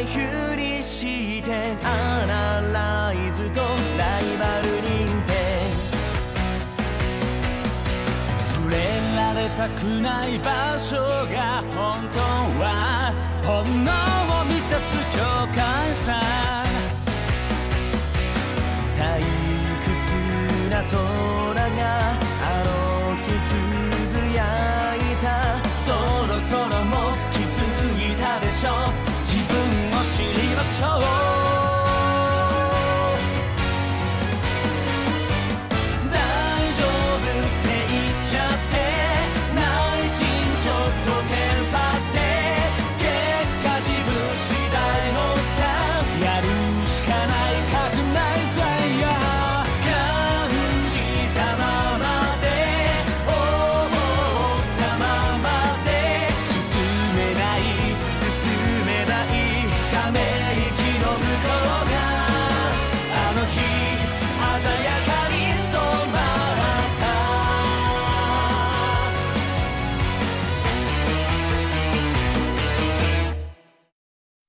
ないふりしてアナライズとライバル認定。触れられたくない場所が本当は本能を満たす境界さ。退屈な空があの日つぶやいた。そろそろもう進む